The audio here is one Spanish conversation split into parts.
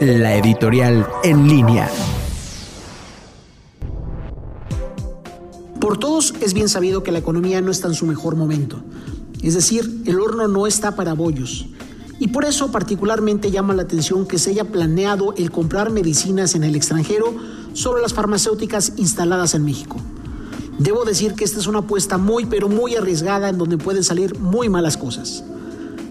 la editorial en línea. Por todos es bien sabido que la economía no está en su mejor momento. Es decir, el horno no está para bollos. Y por eso particularmente llama la atención que se haya planeado el comprar medicinas en el extranjero sobre las farmacéuticas instaladas en México. Debo decir que esta es una apuesta muy pero muy arriesgada en donde pueden salir muy malas cosas.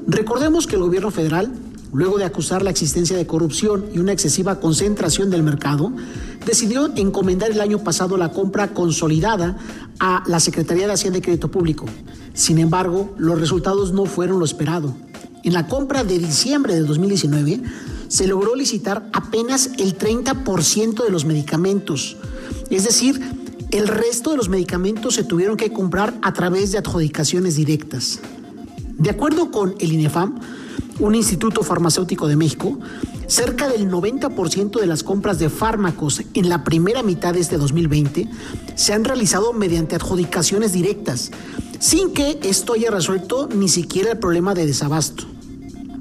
Recordemos que el gobierno federal, luego de acusar la existencia de corrupción y una excesiva concentración del mercado, decidió encomendar el año pasado la compra consolidada a la Secretaría de Hacienda y Crédito Público. Sin embargo, los resultados no fueron lo esperado. En la compra de diciembre de 2019 se logró licitar apenas el 30% de los medicamentos. Es decir, el resto de los medicamentos se tuvieron que comprar a través de adjudicaciones directas. De acuerdo con el INEFAM, un instituto farmacéutico de México, cerca del 90% de las compras de fármacos en la primera mitad de este 2020 se han realizado mediante adjudicaciones directas, sin que esto haya resuelto ni siquiera el problema de desabasto.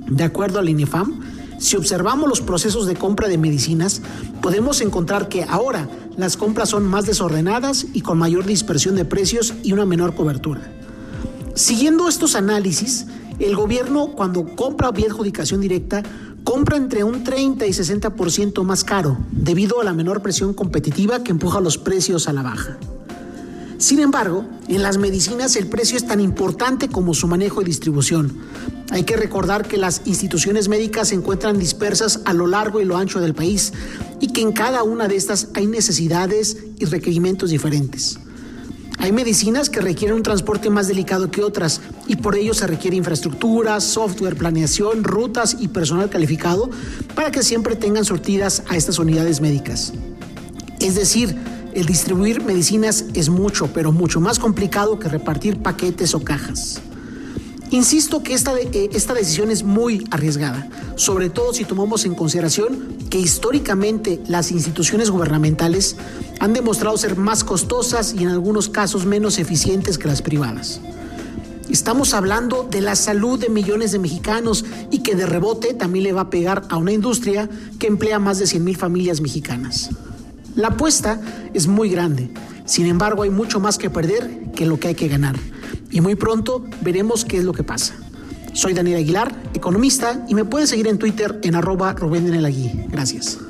De acuerdo al INEFAM, si observamos los procesos de compra de medicinas, podemos encontrar que ahora las compras son más desordenadas y con mayor dispersión de precios y una menor cobertura. Siguiendo estos análisis, el gobierno cuando compra vía adjudicación directa compra entre un 30 y 60% más caro debido a la menor presión competitiva que empuja los precios a la baja. Sin embargo, en las medicinas el precio es tan importante como su manejo y distribución. Hay que recordar que las instituciones médicas se encuentran dispersas a lo largo y lo ancho del país y que en cada una de estas hay necesidades y requerimientos diferentes. Hay medicinas que requieren un transporte más delicado que otras y por ello se requiere infraestructura, software, planeación, rutas y personal calificado para que siempre tengan sortidas a estas unidades médicas. Es decir, el distribuir medicinas es mucho, pero mucho más complicado que repartir paquetes o cajas. Insisto que esta, eh, esta decisión es muy arriesgada, sobre todo si tomamos en consideración que históricamente las instituciones gubernamentales han demostrado ser más costosas y en algunos casos menos eficientes que las privadas. Estamos hablando de la salud de millones de mexicanos y que de rebote también le va a pegar a una industria que emplea más de 100 mil familias mexicanas. La apuesta es muy grande, sin embargo hay mucho más que perder que lo que hay que ganar y muy pronto veremos qué es lo que pasa. Soy Daniel Aguilar, economista, y me puedes seguir en Twitter en arroba Rubén Gracias.